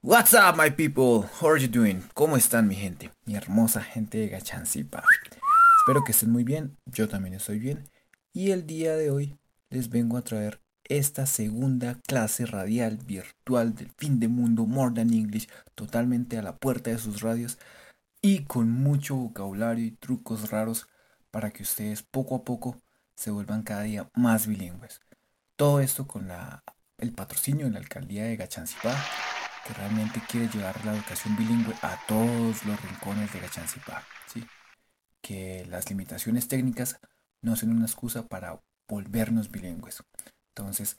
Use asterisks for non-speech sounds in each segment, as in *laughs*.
What's up, my people? How are you doing? ¿Cómo están, mi gente? Mi hermosa gente de Gachancipa. Espero que estén muy bien. Yo también estoy bien. Y el día de hoy les vengo a traer esta segunda clase radial virtual del fin de mundo More Than English, totalmente a la puerta de sus radios y con mucho vocabulario y trucos raros para que ustedes poco a poco se vuelvan cada día más bilingües. Todo esto con la, el patrocinio de la alcaldía de Gachancipá que realmente quiere llevar la educación bilingüe a todos los rincones de Gachancipá. ¿sí? Que las limitaciones técnicas no sean una excusa para volvernos bilingües. Entonces,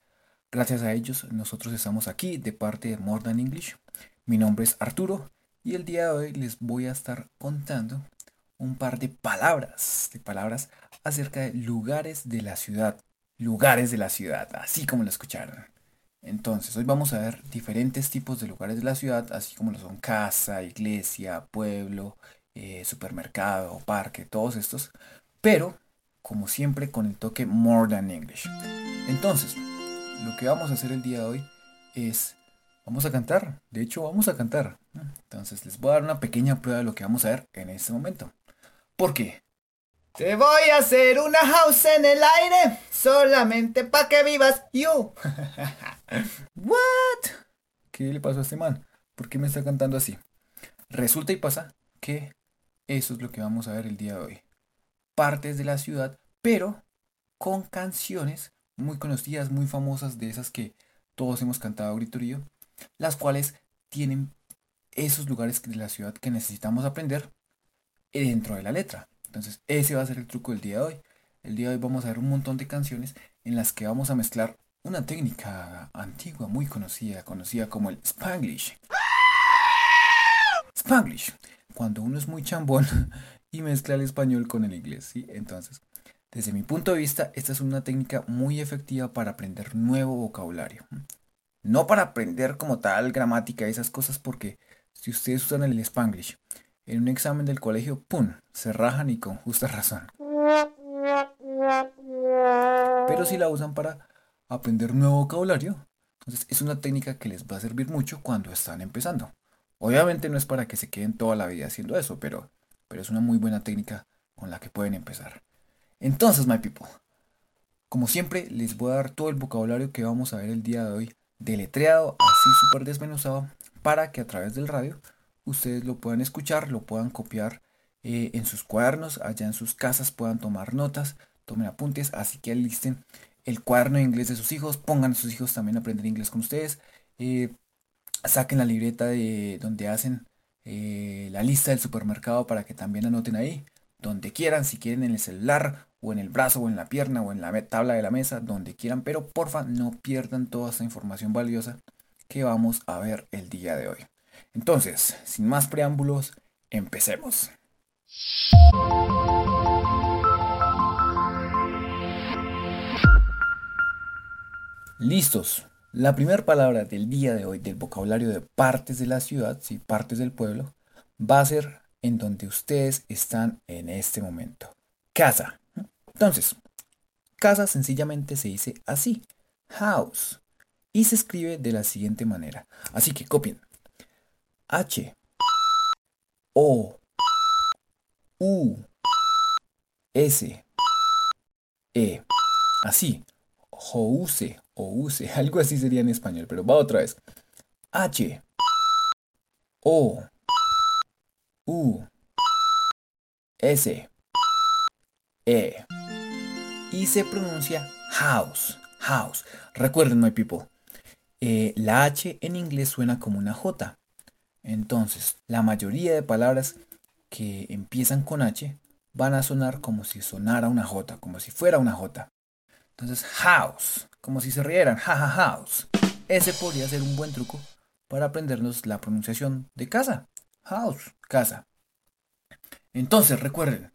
gracias a ellos, nosotros estamos aquí de parte de More Than English. Mi nombre es Arturo y el día de hoy les voy a estar contando un par de palabras, de palabras acerca de lugares de la ciudad. Lugares de la ciudad, así como lo escucharon. Entonces, hoy vamos a ver diferentes tipos de lugares de la ciudad, así como lo son casa, iglesia, pueblo, eh, supermercado, parque, todos estos, pero como siempre con el toque More Than English. Entonces, lo que vamos a hacer el día de hoy es, vamos a cantar, de hecho vamos a cantar. Entonces, les voy a dar una pequeña prueba de lo que vamos a ver en este momento. ¿Por qué? Te voy a hacer una house en el aire, solamente pa' que vivas you. *laughs* ¿What? ¿Qué le pasó a este man? ¿Por qué me está cantando así? Resulta y pasa que eso es lo que vamos a ver el día de hoy. Partes de la ciudad, pero con canciones muy conocidas, muy famosas, de esas que todos hemos cantado gritorío, las cuales tienen esos lugares de la ciudad que necesitamos aprender dentro de la letra. Entonces, ese va a ser el truco del día de hoy. El día de hoy vamos a ver un montón de canciones en las que vamos a mezclar una técnica antigua muy conocida, conocida como el Spanglish. Spanglish, cuando uno es muy chambón *laughs* y mezcla el español con el inglés, ¿sí? Entonces, desde mi punto de vista, esta es una técnica muy efectiva para aprender nuevo vocabulario. No para aprender como tal gramática y esas cosas, porque si ustedes usan el Spanglish en un examen del colegio, ¡pum!, se rajan y con justa razón. Pero si la usan para aprender nuevo vocabulario. Entonces es una técnica que les va a servir mucho cuando están empezando. Obviamente no es para que se queden toda la vida haciendo eso, pero, pero es una muy buena técnica con la que pueden empezar. Entonces, my people, como siempre, les voy a dar todo el vocabulario que vamos a ver el día de hoy, deletreado, así súper desmenuzado, para que a través del radio ustedes lo puedan escuchar, lo puedan copiar eh, en sus cuadernos, allá en sus casas puedan tomar notas, tomen apuntes, así que alisten el cuaderno de inglés de sus hijos, pongan a sus hijos también a aprender inglés con ustedes, eh, saquen la libreta de donde hacen eh, la lista del supermercado para que también anoten ahí, donde quieran, si quieren en el celular o en el brazo o en la pierna o en la tabla de la mesa, donde quieran, pero porfa no pierdan toda esta información valiosa que vamos a ver el día de hoy. Entonces, sin más preámbulos, empecemos. Listos. La primera palabra del día de hoy del vocabulario de partes de la ciudad, sí, partes del pueblo, va a ser en donde ustedes están en este momento. Casa. Entonces, casa sencillamente se dice así, house, y se escribe de la siguiente manera. Así que copien. H, O, U, S, E. Así. House o use, *laughs* algo así sería en español, pero va otra vez. H, O, U, S, E. Y se pronuncia house, house. Recuerden, my people, eh, la H en inglés suena como una J. Entonces, la mayoría de palabras que empiezan con H van a sonar como si sonara una J, como si fuera una J. Entonces, house, como si se rieran, jaja house. Ese podría ser un buen truco para aprendernos la pronunciación de casa. House, casa. Entonces, recuerden.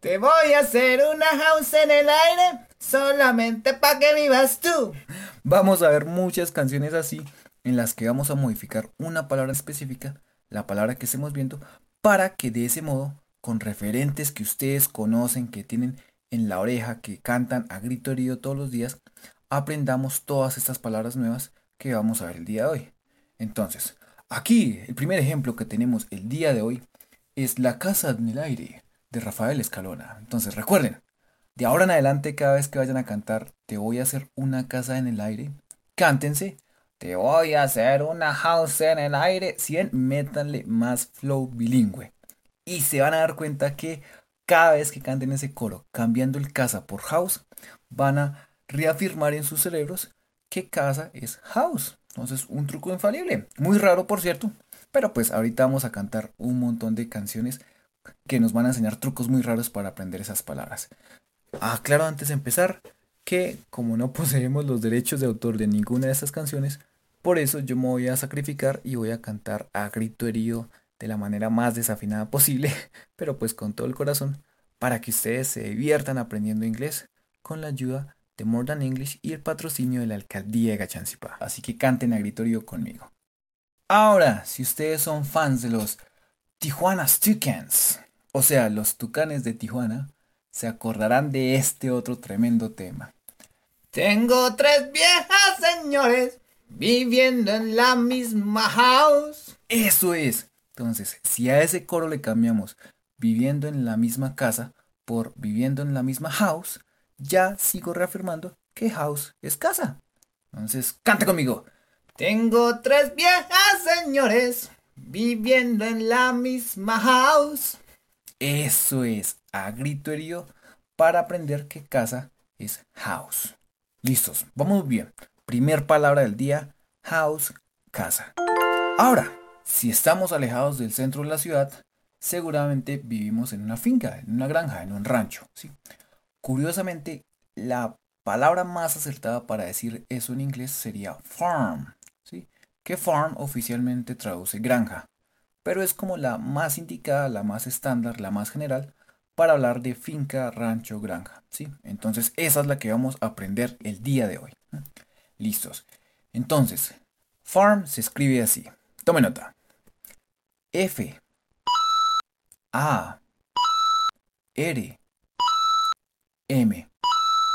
Te voy a hacer una house en el aire solamente para que vivas tú. Vamos a ver muchas canciones así en las que vamos a modificar una palabra específica, la palabra que estemos viendo, para que de ese modo, con referentes que ustedes conocen, que tienen en la oreja, que cantan a grito herido todos los días, aprendamos todas estas palabras nuevas que vamos a ver el día de hoy. Entonces, Aquí, el primer ejemplo que tenemos el día de hoy es La Casa en el Aire de Rafael Escalona. Entonces recuerden, de ahora en adelante cada vez que vayan a cantar Te voy a hacer una casa en el aire, cántense Te voy a hacer una house en el aire. Si ven, métanle más flow bilingüe. Y se van a dar cuenta que cada vez que canten ese coro, cambiando el casa por house, van a reafirmar en sus cerebros que casa es house. Entonces, un truco infalible. Muy raro, por cierto. Pero pues ahorita vamos a cantar un montón de canciones que nos van a enseñar trucos muy raros para aprender esas palabras. Aclaro antes de empezar que como no poseemos los derechos de autor de ninguna de estas canciones, por eso yo me voy a sacrificar y voy a cantar a grito herido de la manera más desafinada posible, *laughs* pero pues con todo el corazón, para que ustedes se diviertan aprendiendo inglés con la ayuda de More Than English y el patrocinio de la alcaldía de Gachanzipa. Así que canten a grito herido conmigo. Ahora, si ustedes son fans de los Tijuana Tucans, o sea, los tucanes de Tijuana, se acordarán de este otro tremendo tema. Tengo tres viejas señores viviendo en la misma house. Eso es. Entonces, si a ese coro le cambiamos viviendo en la misma casa por viviendo en la misma house, ya sigo reafirmando que house es casa. Entonces, canta conmigo. Tengo tres viejas señores viviendo en la misma house. Eso es, a grito herido, para aprender que casa es house. Listos, vamos bien. Primer palabra del día, house, casa. Ahora, si estamos alejados del centro de la ciudad, seguramente vivimos en una finca, en una granja, en un rancho. ¿sí? Curiosamente, la palabra más acertada para decir eso en inglés sería farm, ¿sí? que farm oficialmente traduce granja, pero es como la más indicada, la más estándar, la más general para hablar de finca, rancho, granja. ¿sí? Entonces, esa es la que vamos a aprender el día de hoy. Listos. Entonces, farm se escribe así. Tome nota. F A R M.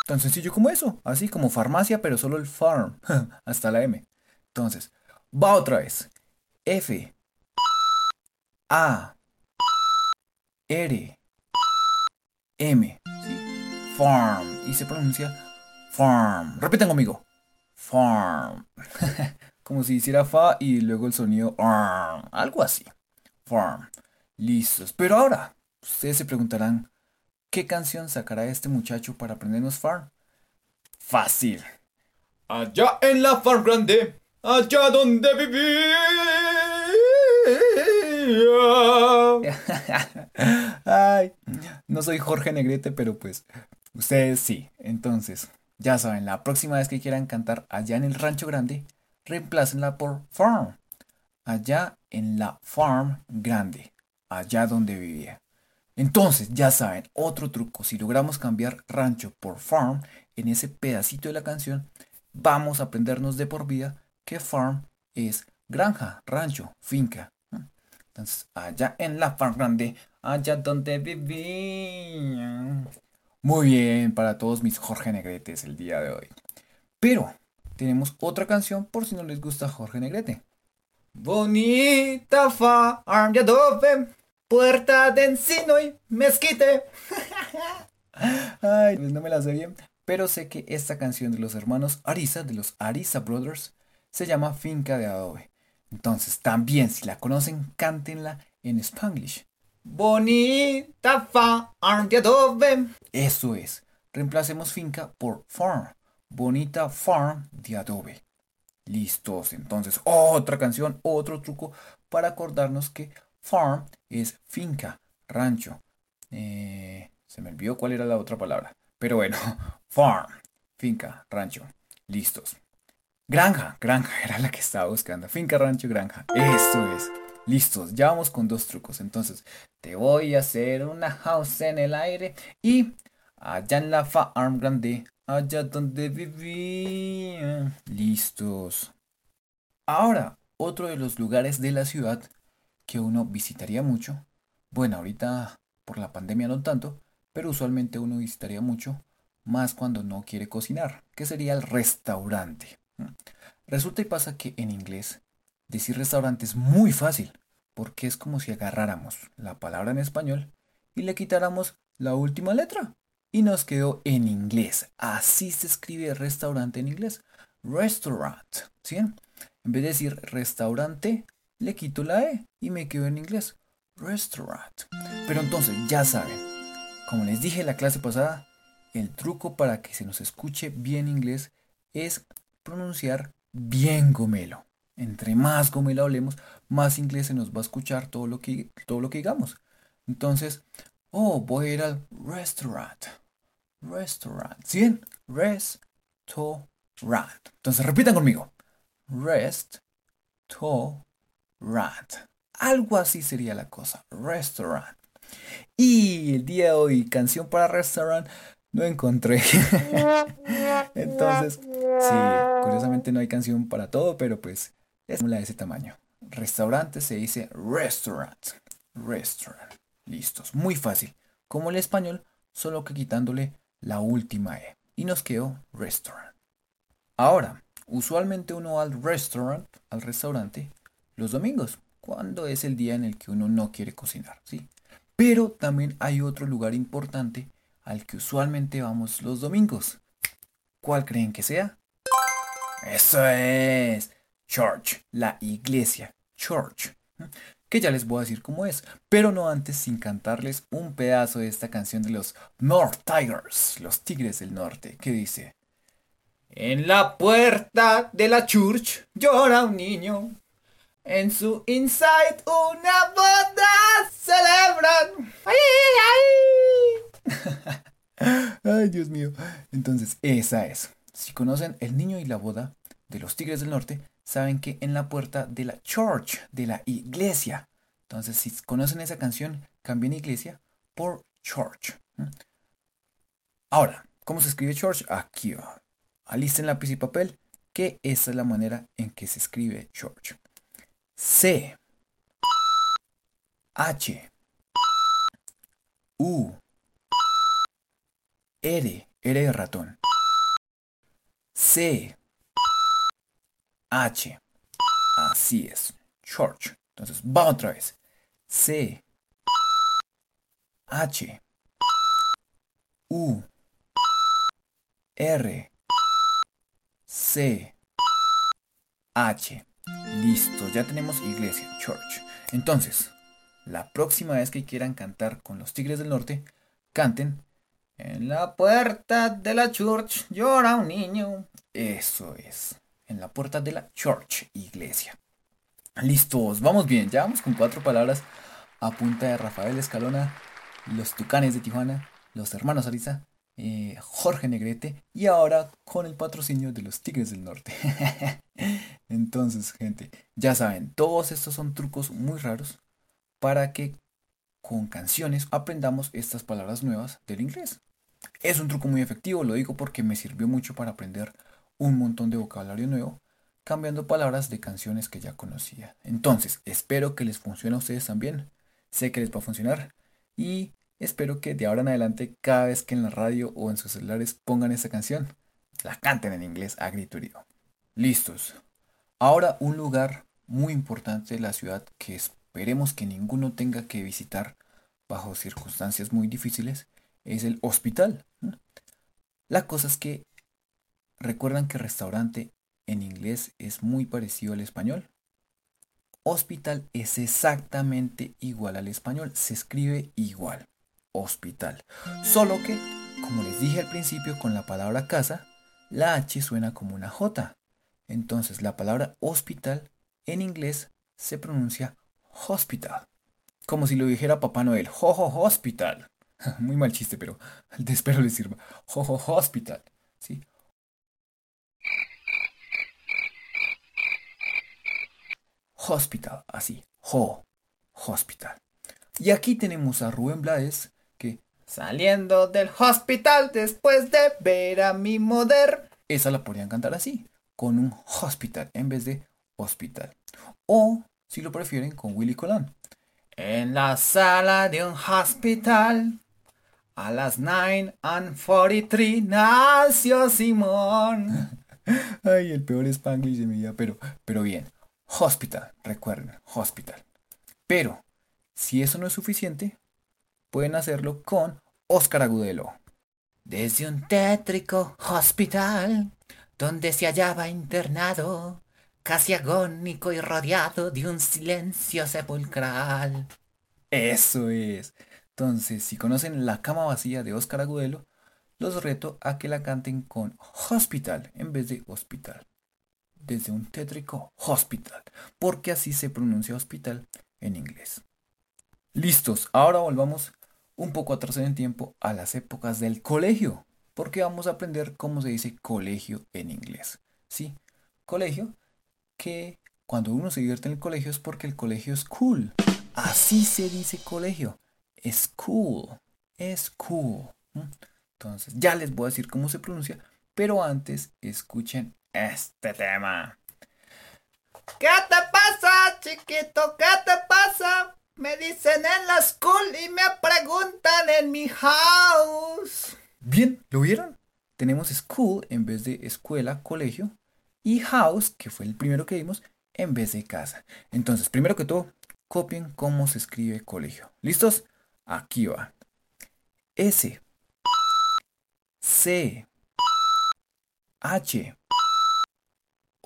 Tan sencillo como eso, así como farmacia, pero solo el farm, *laughs* hasta la M. Entonces, va otra vez. F, A, R, M. Farm. Y se pronuncia farm. Repiten conmigo. Farm. *laughs* como si hiciera fa y luego el sonido algo así. Farm. Listos. Pero ahora, ustedes se preguntarán, ¿Qué canción sacará este muchacho para aprendernos farm? Fácil. Allá en la farm grande, allá donde vivía. *laughs* Ay, no soy Jorge Negrete, pero pues ustedes sí. Entonces, ya saben, la próxima vez que quieran cantar allá en el rancho grande, reemplácenla por farm. Allá en la farm grande, allá donde vivía. Entonces, ya saben, otro truco, si logramos cambiar rancho por farm en ese pedacito de la canción, vamos a aprendernos de por vida que farm es granja, rancho, finca. Entonces, allá en la farm grande, allá donde vivía. Muy bien para todos mis Jorge Negretes el día de hoy. Pero tenemos otra canción por si no les gusta Jorge Negrete. Bonita farm de adobe Puerta de encino y mezquite. *laughs* Ay, pues no me la sé bien. Pero sé que esta canción de los hermanos Arisa, de los Arisa Brothers, se llama Finca de Adobe. Entonces, también si la conocen, cántenla en Spanglish. Bonita farm de adobe. Eso es. Reemplacemos finca por farm. Bonita farm de adobe. Listos. Entonces, otra canción, otro truco para acordarnos que Farm es finca, rancho. Eh, se me olvidó cuál era la otra palabra. Pero bueno, *laughs* farm, finca, rancho. Listos. Granja, granja *laughs* era la que estaba buscando. Finca, rancho, granja. Eso es. Listos, ya vamos con dos trucos. Entonces, te voy a hacer una house en el aire y allá en la farm grande, allá donde vivía. Listos. Ahora, otro de los lugares de la ciudad que uno visitaría mucho. Bueno, ahorita por la pandemia no tanto, pero usualmente uno visitaría mucho, más cuando no quiere cocinar, que sería el restaurante. Resulta y pasa que en inglés decir restaurante es muy fácil, porque es como si agarráramos la palabra en español y le quitáramos la última letra. Y nos quedó en inglés. Así se escribe restaurante en inglés. Restaurant. ¿Sí? En vez de decir restaurante, le quito la E y me quedo en inglés. Restaurant. Pero entonces, ya saben, como les dije en la clase pasada, el truco para que se nos escuche bien inglés es pronunciar bien gomelo. Entre más gomelo hablemos, más inglés se nos va a escuchar todo lo que, todo lo que digamos. Entonces, oh, voy a ir al restaurant. Restaurant. ¿Sí bien? Restaurant. Entonces repitan conmigo. Rest. To. Rat. Algo así sería la cosa. Restaurant. Y el día de hoy, canción para restaurant, no encontré. *laughs* Entonces, sí, curiosamente no hay canción para todo, pero pues es una de ese tamaño. Restaurante se dice restaurant. Restaurant. Listos. Muy fácil. Como el español, solo que quitándole la última E. Y nos quedó restaurant. Ahora, usualmente uno va al restaurant, al restaurante, los domingos, cuando es el día en el que uno no quiere cocinar, ¿sí? Pero también hay otro lugar importante al que usualmente vamos los domingos. ¿Cuál creen que sea? Eso es. Church, la iglesia. Church. Que ya les voy a decir cómo es. Pero no antes sin cantarles un pedazo de esta canción de los North Tigers, los Tigres del Norte, que dice. En la puerta de la church llora un niño. En su inside una boda celebran. ¡Ay, ay, *laughs* ay! Dios mío. Entonces, esa es. Si conocen El niño y la boda de los Tigres del Norte, saben que en la puerta de la church, de la iglesia. Entonces, si conocen esa canción, cambien iglesia por church. Ahora, ¿cómo se escribe church? Aquí va. Alisten lápiz y papel, que esa es la manera en que se escribe church. C H U R R de ratón C H. Así es. Church. Entonces va otra vez. C. H. U. R. C. H. Listo, ya tenemos iglesia, church. Entonces, la próxima vez que quieran cantar con los Tigres del Norte, canten En la puerta de la church. Llora un niño. Eso es, en la puerta de la church, iglesia. Listos, vamos bien, ya vamos con cuatro palabras a punta de Rafael Escalona, los Tucanes de Tijuana, los hermanos Ariza, eh, Jorge Negrete y ahora con el patrocinio de los Tigres del Norte. *laughs* Entonces, gente, ya saben, todos estos son trucos muy raros para que con canciones aprendamos estas palabras nuevas del inglés. Es un truco muy efectivo, lo digo porque me sirvió mucho para aprender un montón de vocabulario nuevo, cambiando palabras de canciones que ya conocía. Entonces, espero que les funcione a ustedes también. Sé que les va a funcionar y Espero que de ahora en adelante, cada vez que en la radio o en sus celulares pongan esta canción, la canten en inglés a gritorío. Listos. Ahora un lugar muy importante de la ciudad que esperemos que ninguno tenga que visitar bajo circunstancias muy difíciles es el hospital. La cosa es que recuerdan que restaurante en inglés es muy parecido al español. Hospital es exactamente igual al español, se escribe igual hospital. Solo que, como les dije al principio con la palabra casa, la H suena como una J. Entonces la palabra hospital en inglés se pronuncia hospital. Como si lo dijera Papá Noel, jojo hospital. *laughs* Muy mal chiste, pero *laughs* espero les sirva. Jojo hospital. ¿sí? Hospital, así, ho, hospital. Y aquí tenemos a Rubén Blades Saliendo del hospital después de ver a mi moder. Esa la podrían cantar así, con un hospital en vez de hospital. O, si lo prefieren, con Willy Colón. En la sala de un hospital, a las 9 and 43 nació Simón. *laughs* Ay, el peor Spanglish de mi vida, pero, pero bien. Hospital. Recuerden, hospital. Pero, si eso no es suficiente, pueden hacerlo con Oscar Agudelo. Desde un tétrico hospital, donde se hallaba internado, casi agónico y rodeado de un silencio sepulcral. Eso es. Entonces, si conocen La cama vacía de Oscar Agudelo, los reto a que la canten con hospital en vez de hospital. Desde un tétrico hospital, porque así se pronuncia hospital en inglés. Listos, ahora volvamos un poco atrás en el tiempo a las épocas del colegio, porque vamos a aprender cómo se dice colegio en inglés. Sí, colegio, que cuando uno se divierte en el colegio es porque el colegio es cool. Así se dice colegio. Es cool. Es cool. Entonces, ya les voy a decir cómo se pronuncia, pero antes escuchen este tema. ¿Qué te pasa, chiquito? ¿Qué te pasa? Me dicen en la school y me preguntan en mi house. Bien, ¿lo vieron? Tenemos school en vez de escuela, colegio, y house, que fue el primero que vimos, en vez de casa. Entonces, primero que todo, copien cómo se escribe colegio. ¿Listos? Aquí va. S C H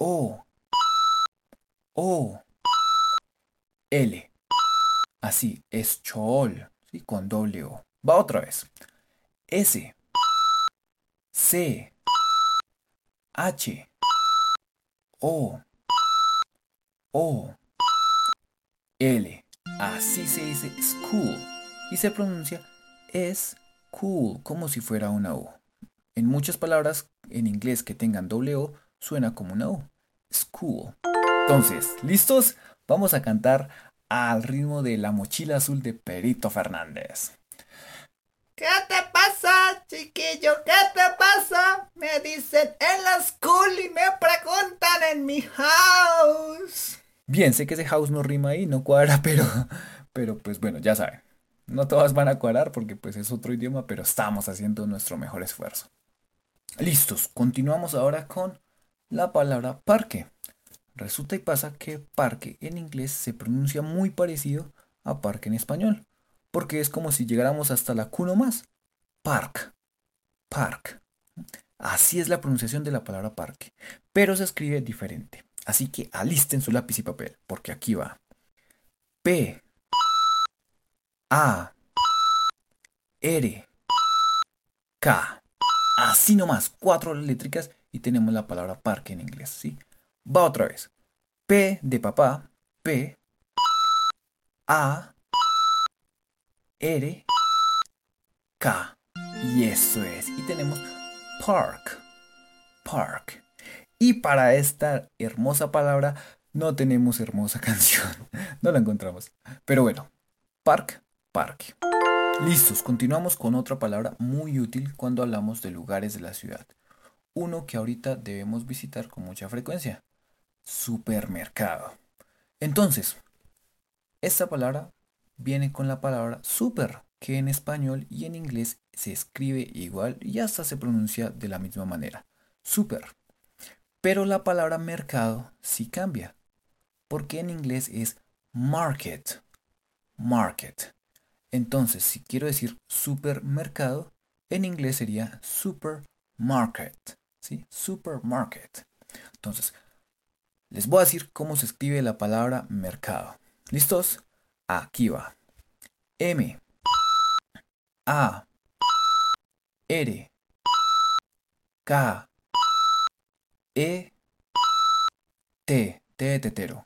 O O L. Así, es chol, ¿sí? con doble O. Va otra vez. S C H O O L. Así se dice school y se pronuncia es cool, como si fuera una U. En muchas palabras en inglés que tengan doble O, suena como una U. School. Entonces, ¿listos? Vamos a cantar al ritmo de la mochila azul de Perito Fernández. ¿Qué te pasa, chiquillo? ¿Qué te pasa? Me dicen en la school y me preguntan en mi house. Bien, sé que ese house no rima ahí, no cuadra, *laughs* pero, pero pues bueno, ya saben. No todas van a cuadrar porque pues es otro idioma, pero estamos haciendo nuestro mejor esfuerzo. Listos, continuamos ahora con la palabra parque. Resulta y pasa que parque en inglés se pronuncia muy parecido a parque en español, porque es como si llegáramos hasta la Q más. Park, park. Así es la pronunciación de la palabra parque, pero se escribe diferente. Así que alisten su lápiz y papel, porque aquí va. P A R K. Así nomás, cuatro eléctricas y tenemos la palabra parque en inglés, ¿sí? Va otra vez. P de papá, P A R K. Y eso es. Y tenemos park. Park. Y para esta hermosa palabra no tenemos hermosa *laughs* canción. No la encontramos. Pero bueno, park, parque. Listos, continuamos con otra palabra muy útil cuando hablamos de lugares de la ciudad. Uno que ahorita debemos visitar con mucha frecuencia. Supermercado. Entonces, esta palabra viene con la palabra super, que en español y en inglés se escribe igual y hasta se pronuncia de la misma manera. Super. Pero la palabra mercado sí cambia, porque en inglés es market. Market. Entonces, si quiero decir supermercado, en inglés sería supermarket. ¿Sí? Supermarket. Entonces, les voy a decir cómo se escribe la palabra mercado. ¿Listos? Aquí va. M. A. R. K. E. T. T tetero.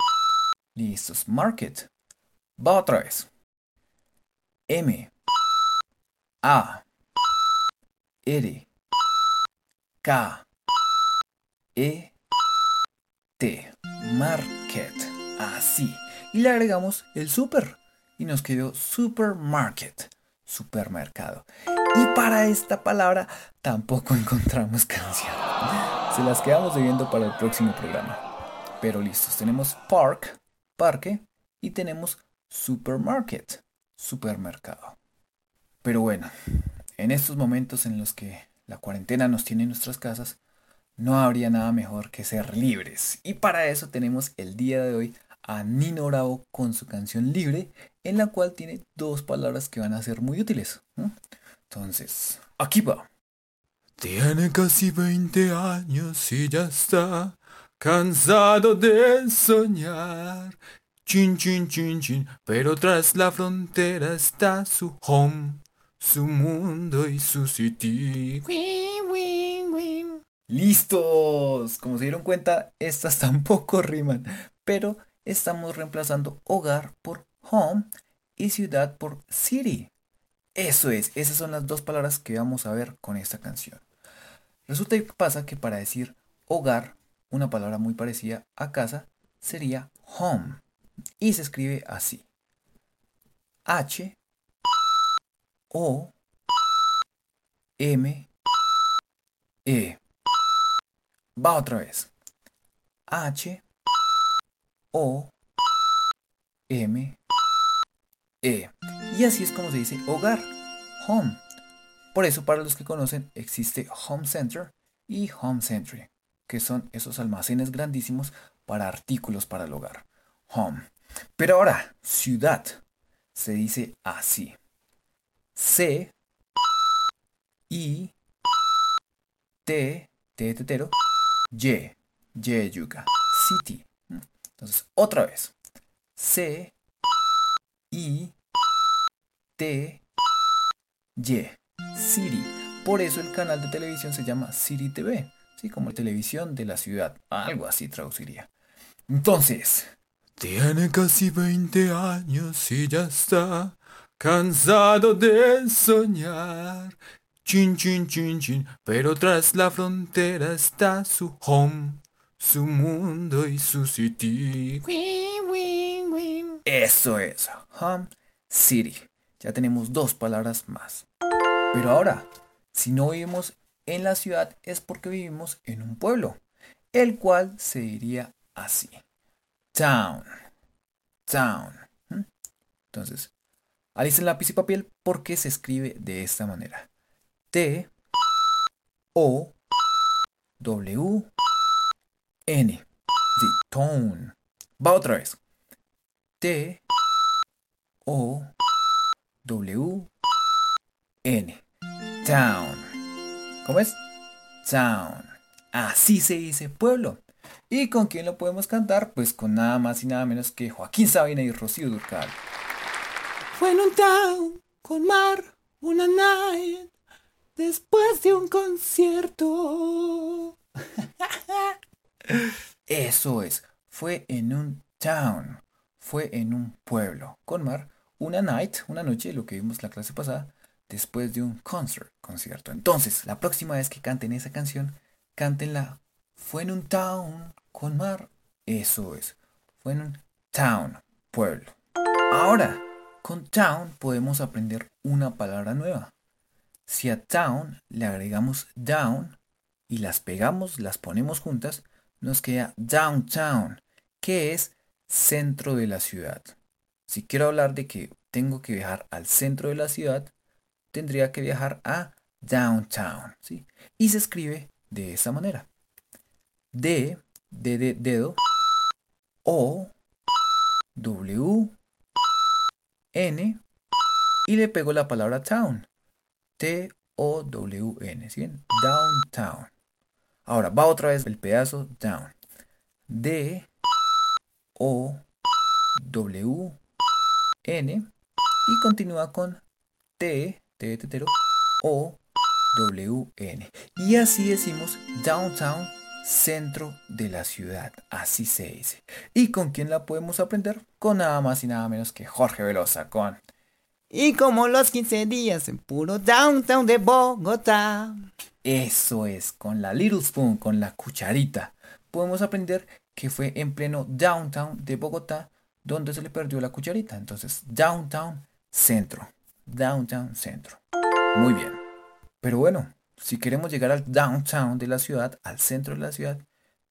Listos. Market. Va otra vez. M. A. R. K. E. T. Market. Así. Y le agregamos el super. Y nos quedó supermarket. Supermercado. Y para esta palabra tampoco encontramos canción. Se las quedamos debiendo para el próximo programa. Pero listos, tenemos park, parque, y tenemos supermarket, supermercado. Pero bueno, en estos momentos en los que la cuarentena nos tiene en nuestras casas, no habría nada mejor que ser libres. Y para eso tenemos el día de hoy a Nino Bravo con su canción Libre, en la cual tiene dos palabras que van a ser muy útiles. Entonces, aquí va. Tiene casi 20 años y ya está cansado de soñar. Chin, chin, chin, chin, pero tras la frontera está su home, su mundo y su city. ¡Listos! Como se dieron cuenta, estas *laughs* tampoco riman, pero estamos reemplazando hogar por home y ciudad por city. Eso es, esas son las dos palabras que vamos a ver con esta canción. Resulta que pasa que para decir hogar, una palabra muy parecida a casa, sería home. Y se escribe así. H O M E. Va otra vez. H O M E. Y así es como se dice hogar, home. Por eso para los que conocen existe Home Center y Home Century, que son esos almacenes grandísimos para artículos para el hogar. Home. Pero ahora, ciudad se dice así. C I T T tetero Y Y yuca City. Entonces, otra vez. C I T Y City. Por eso el canal de televisión se llama City TV. Sí, como televisión de la ciudad. Algo así traduciría. Entonces, tiene casi 20 años y ya está cansado de soñar. Chin, chin, chin, chin, pero tras la frontera está su home, su mundo y su city. Eso es, home city. Ya tenemos dos palabras más. Pero ahora, si no vivimos en la ciudad es porque vivimos en un pueblo, el cual se diría así town. Town. Entonces, alisten lápiz y papel porque se escribe de esta manera. T O W N. Sí, tone. Va otra vez. T O W N. Town. ¿Cómo es? Town. Así se dice pueblo. ¿Y con quién lo podemos cantar? Pues con nada más y nada menos que Joaquín Sabina y Rocío Durcal. Fue en un town con mar, una night, después de un concierto. Eso es, fue en un town, fue en un pueblo, con mar, una night, una noche, lo que vimos la clase pasada, después de un concert, concierto. Entonces, la próxima vez que canten esa canción, cántenla fue en un town con mar. Eso es. Fue en un town, pueblo. Ahora, con town podemos aprender una palabra nueva. Si a town le agregamos down y las pegamos, las ponemos juntas, nos queda downtown, que es centro de la ciudad. Si quiero hablar de que tengo que viajar al centro de la ciudad, tendría que viajar a downtown. ¿sí? Y se escribe de esa manera. D, D de dedo, O, W, N, y le pego la palabra town. T-O-W-N, ¿sí bien? Downtown. Ahora, va otra vez el pedazo down. D, O, W, N, y continúa con T, T de tetero, O, W, N. Y así decimos downtown centro de la ciudad, así se dice. ¿Y con quién la podemos aprender? Con nada más y nada menos que Jorge Velosa, con... Y como los 15 días en puro downtown de Bogotá. Eso es, con la Little Spoon, con la cucharita. Podemos aprender que fue en pleno downtown de Bogotá donde se le perdió la cucharita. Entonces, downtown centro. Downtown centro. Muy bien. Pero bueno, si queremos llegar al downtown de la ciudad, al centro de la ciudad,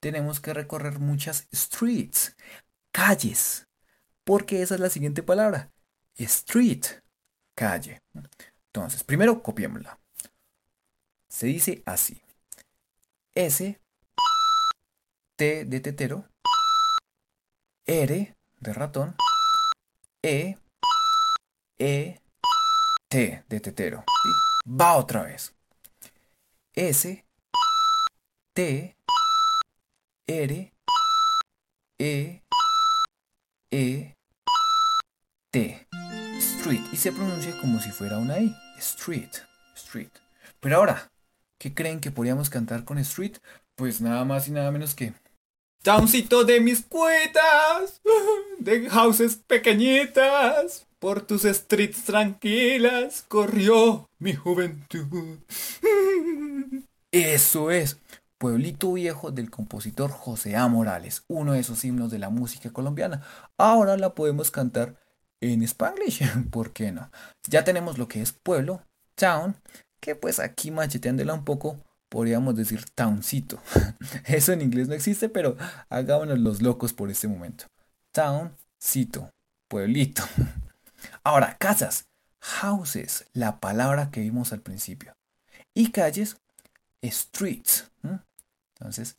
tenemos que recorrer muchas streets, calles, porque esa es la siguiente palabra, street, calle. Entonces, primero copiémosla. Se dice así. S T de tetero. R de ratón. E. E. T de tetero. Va otra vez. S. T. R. E. E. T. Y se pronuncia como si fuera una I. Street. Street. Pero ahora, ¿qué creen que podríamos cantar con Street? Pues nada más y nada menos que Towncito de mis cuitas, *laughs* de houses pequeñitas, por tus streets tranquilas corrió mi juventud. *laughs* Eso es. Pueblito Viejo del compositor José A. Morales, uno de esos himnos de la música colombiana. Ahora la podemos cantar en Spanglish, *laughs* ¿por qué no? Ya tenemos lo que es pueblo, town, que pues aquí macheteándola un poco podríamos decir towncito. *laughs* Eso en inglés no existe, pero hagámonos los locos por este momento. Towncito, pueblito. *laughs* Ahora, casas, houses, la palabra que vimos al principio. Y calles, streets. Entonces,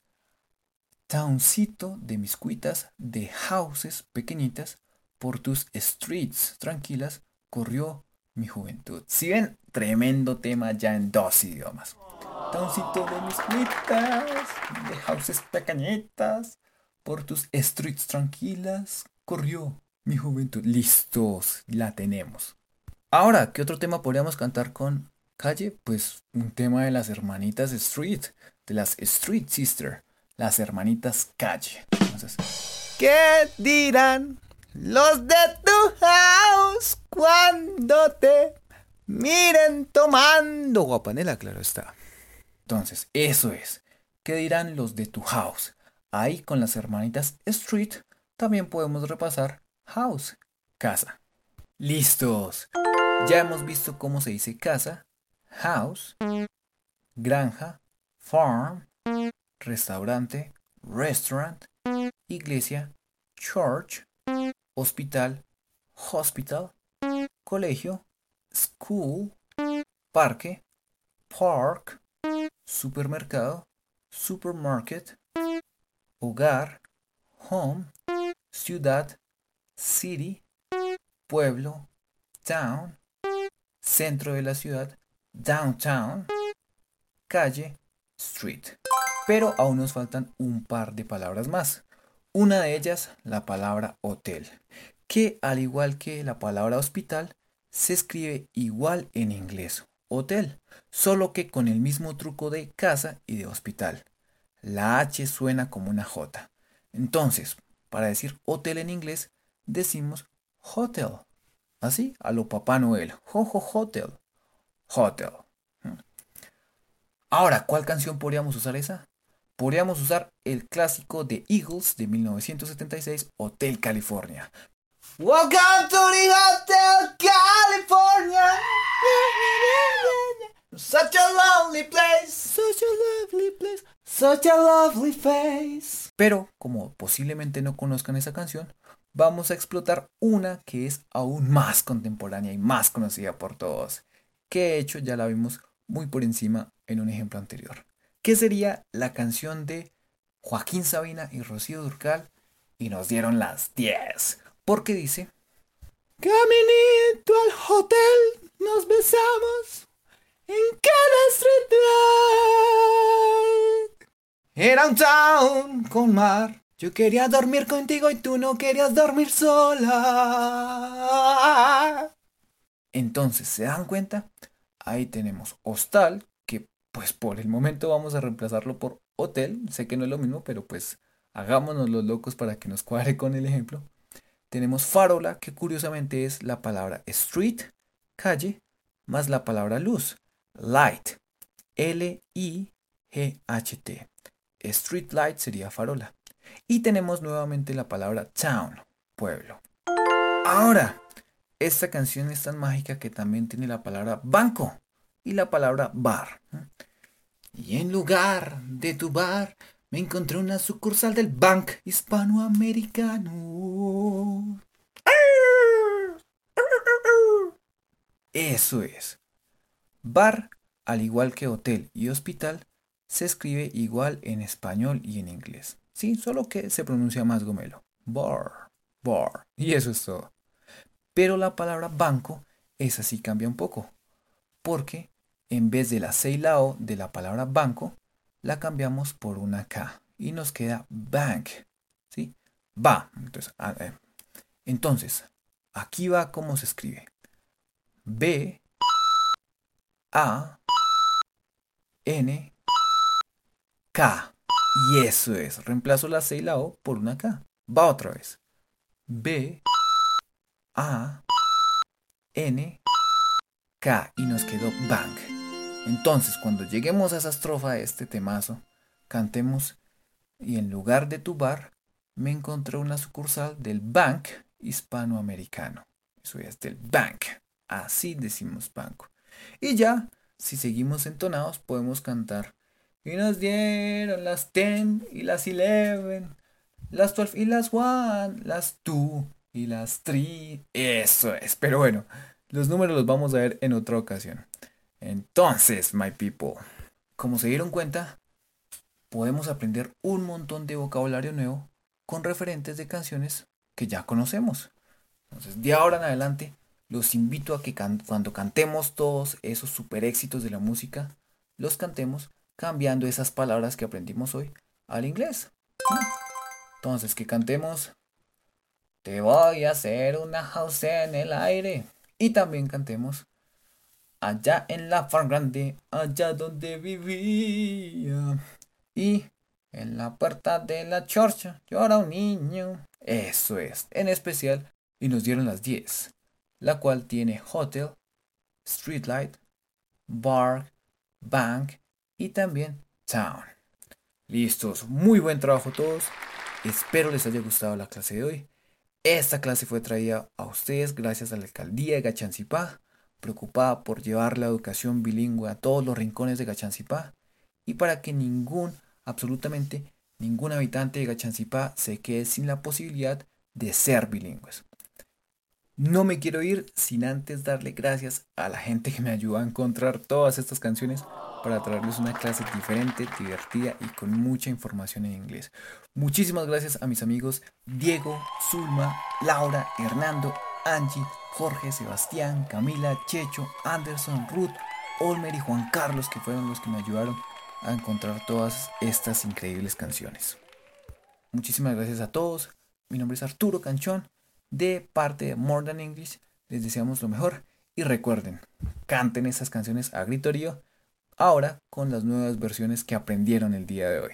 towncito de mis cuitas, de houses pequeñitas, por tus streets tranquilas, corrió mi juventud. Si ven, tremendo tema ya en dos idiomas. Towncito de mis cuitas, de houses pequeñitas, por tus streets tranquilas, corrió mi juventud. Listos, la tenemos. Ahora, ¿qué otro tema podríamos cantar con calle? Pues un tema de las hermanitas Street, de las Street Sister, las hermanitas calle. Entonces, ¿Qué dirán los de tu house cuando te miren tomando? Guapanela, claro está. Entonces, eso es. ¿Qué dirán los de tu house? Ahí con las hermanitas Street también podemos repasar house, casa. Listos. Ya hemos visto cómo se dice casa, house, granja, farm, restaurante, restaurant, iglesia, church, hospital, hospital, colegio, school, parque, park, supermercado, supermarket, hogar, home, ciudad, city, pueblo, town, centro de la ciudad, downtown, calle, street. Pero aún nos faltan un par de palabras más. Una de ellas, la palabra hotel, que al igual que la palabra hospital, se escribe igual en inglés, hotel, solo que con el mismo truco de casa y de hospital. La H suena como una J. Entonces, para decir hotel en inglés, decimos hotel. Así, a lo Papá Noel. Jojo hotel. Hotel. ¿Mm? Ahora, ¿cuál canción podríamos usar esa? Podríamos usar el clásico de Eagles de 1976, Hotel California. Welcome to the Hotel California. Such a lovely place. Such a lovely place. Such a lovely. Pero, como posiblemente no conozcan esa canción, vamos a explotar una que es aún más contemporánea y más conocida por todos, que de hecho ya la vimos muy por encima en un ejemplo anterior, que sería la canción de Joaquín Sabina y Rocío Durcal, y nos dieron las 10, porque dice, Caminito al hotel, nos besamos en cada street. Era un town con mar. Yo quería dormir contigo y tú no querías dormir sola. entonces, ¿se dan cuenta? Ahí tenemos hostal, pues por el momento vamos a reemplazarlo por hotel, sé que no es lo mismo, pero pues hagámonos los locos para que nos cuadre con el ejemplo. Tenemos farola, que curiosamente es la palabra street, calle, más la palabra luz, light, L-I-G-H-T. Street light sería farola. Y tenemos nuevamente la palabra town, pueblo. Ahora, esta canción es tan mágica que también tiene la palabra banco y la palabra bar. Y en lugar de tu bar, me encontré una sucursal del Bank Hispanoamericano. Eso es. Bar, al igual que hotel y hospital, se escribe igual en español y en inglés. Sí, solo que se pronuncia más gomelo. Bar, bar. Y eso es todo. Pero la palabra banco, esa sí cambia un poco. Porque en vez de la C y la O de la palabra banco, la cambiamos por una K. Y nos queda bank. ¿Sí? Va. Entonces, entonces aquí va cómo se escribe. B A N K. Y eso es. Reemplazo la C y la O por una K. Va otra vez. B A N Y nos quedó bank. Entonces, cuando lleguemos a esa estrofa de este temazo, cantemos y en lugar de tu bar, me encontré una sucursal del Bank Hispanoamericano. Eso es del Bank. Así decimos banco. Y ya, si seguimos entonados, podemos cantar. Y nos dieron las 10 y las 11, las 12 y las 1, las 2 y las 3. Eso es. Pero bueno, los números los vamos a ver en otra ocasión. Entonces, my people, como se dieron cuenta, podemos aprender un montón de vocabulario nuevo con referentes de canciones que ya conocemos. Entonces, de ahora en adelante, los invito a que cuando cantemos todos esos super éxitos de la música, los cantemos cambiando esas palabras que aprendimos hoy al inglés. Entonces, que cantemos Te voy a hacer una house en el aire. Y también cantemos Allá en la farm grande, allá donde vivía. Y en la puerta de la chorcha llora un niño. Eso es, en especial. Y nos dieron las 10 la cual tiene hotel, streetlight, bar, bank y también town. Listos, muy buen trabajo todos. Espero les haya gustado la clase de hoy. Esta clase fue traída a ustedes gracias a la alcaldía de Gachancipá, preocupada por llevar la educación bilingüe a todos los rincones de Gachancipá y para que ningún, absolutamente ningún habitante de Gachancipá se quede sin la posibilidad de ser bilingües. No me quiero ir sin antes darle gracias a la gente que me ayudó a encontrar todas estas canciones para traerles una clase diferente, divertida y con mucha información en inglés. Muchísimas gracias a mis amigos Diego, Zulma, Laura, Hernando, Angie, Jorge, Sebastián, Camila, Checho, Anderson, Ruth, Olmer y Juan Carlos que fueron los que me ayudaron a encontrar todas estas increíbles canciones. Muchísimas gracias a todos. Mi nombre es Arturo Canchón de parte de More Than English. Les deseamos lo mejor y recuerden, canten esas canciones a gritorío ahora con las nuevas versiones que aprendieron el día de hoy.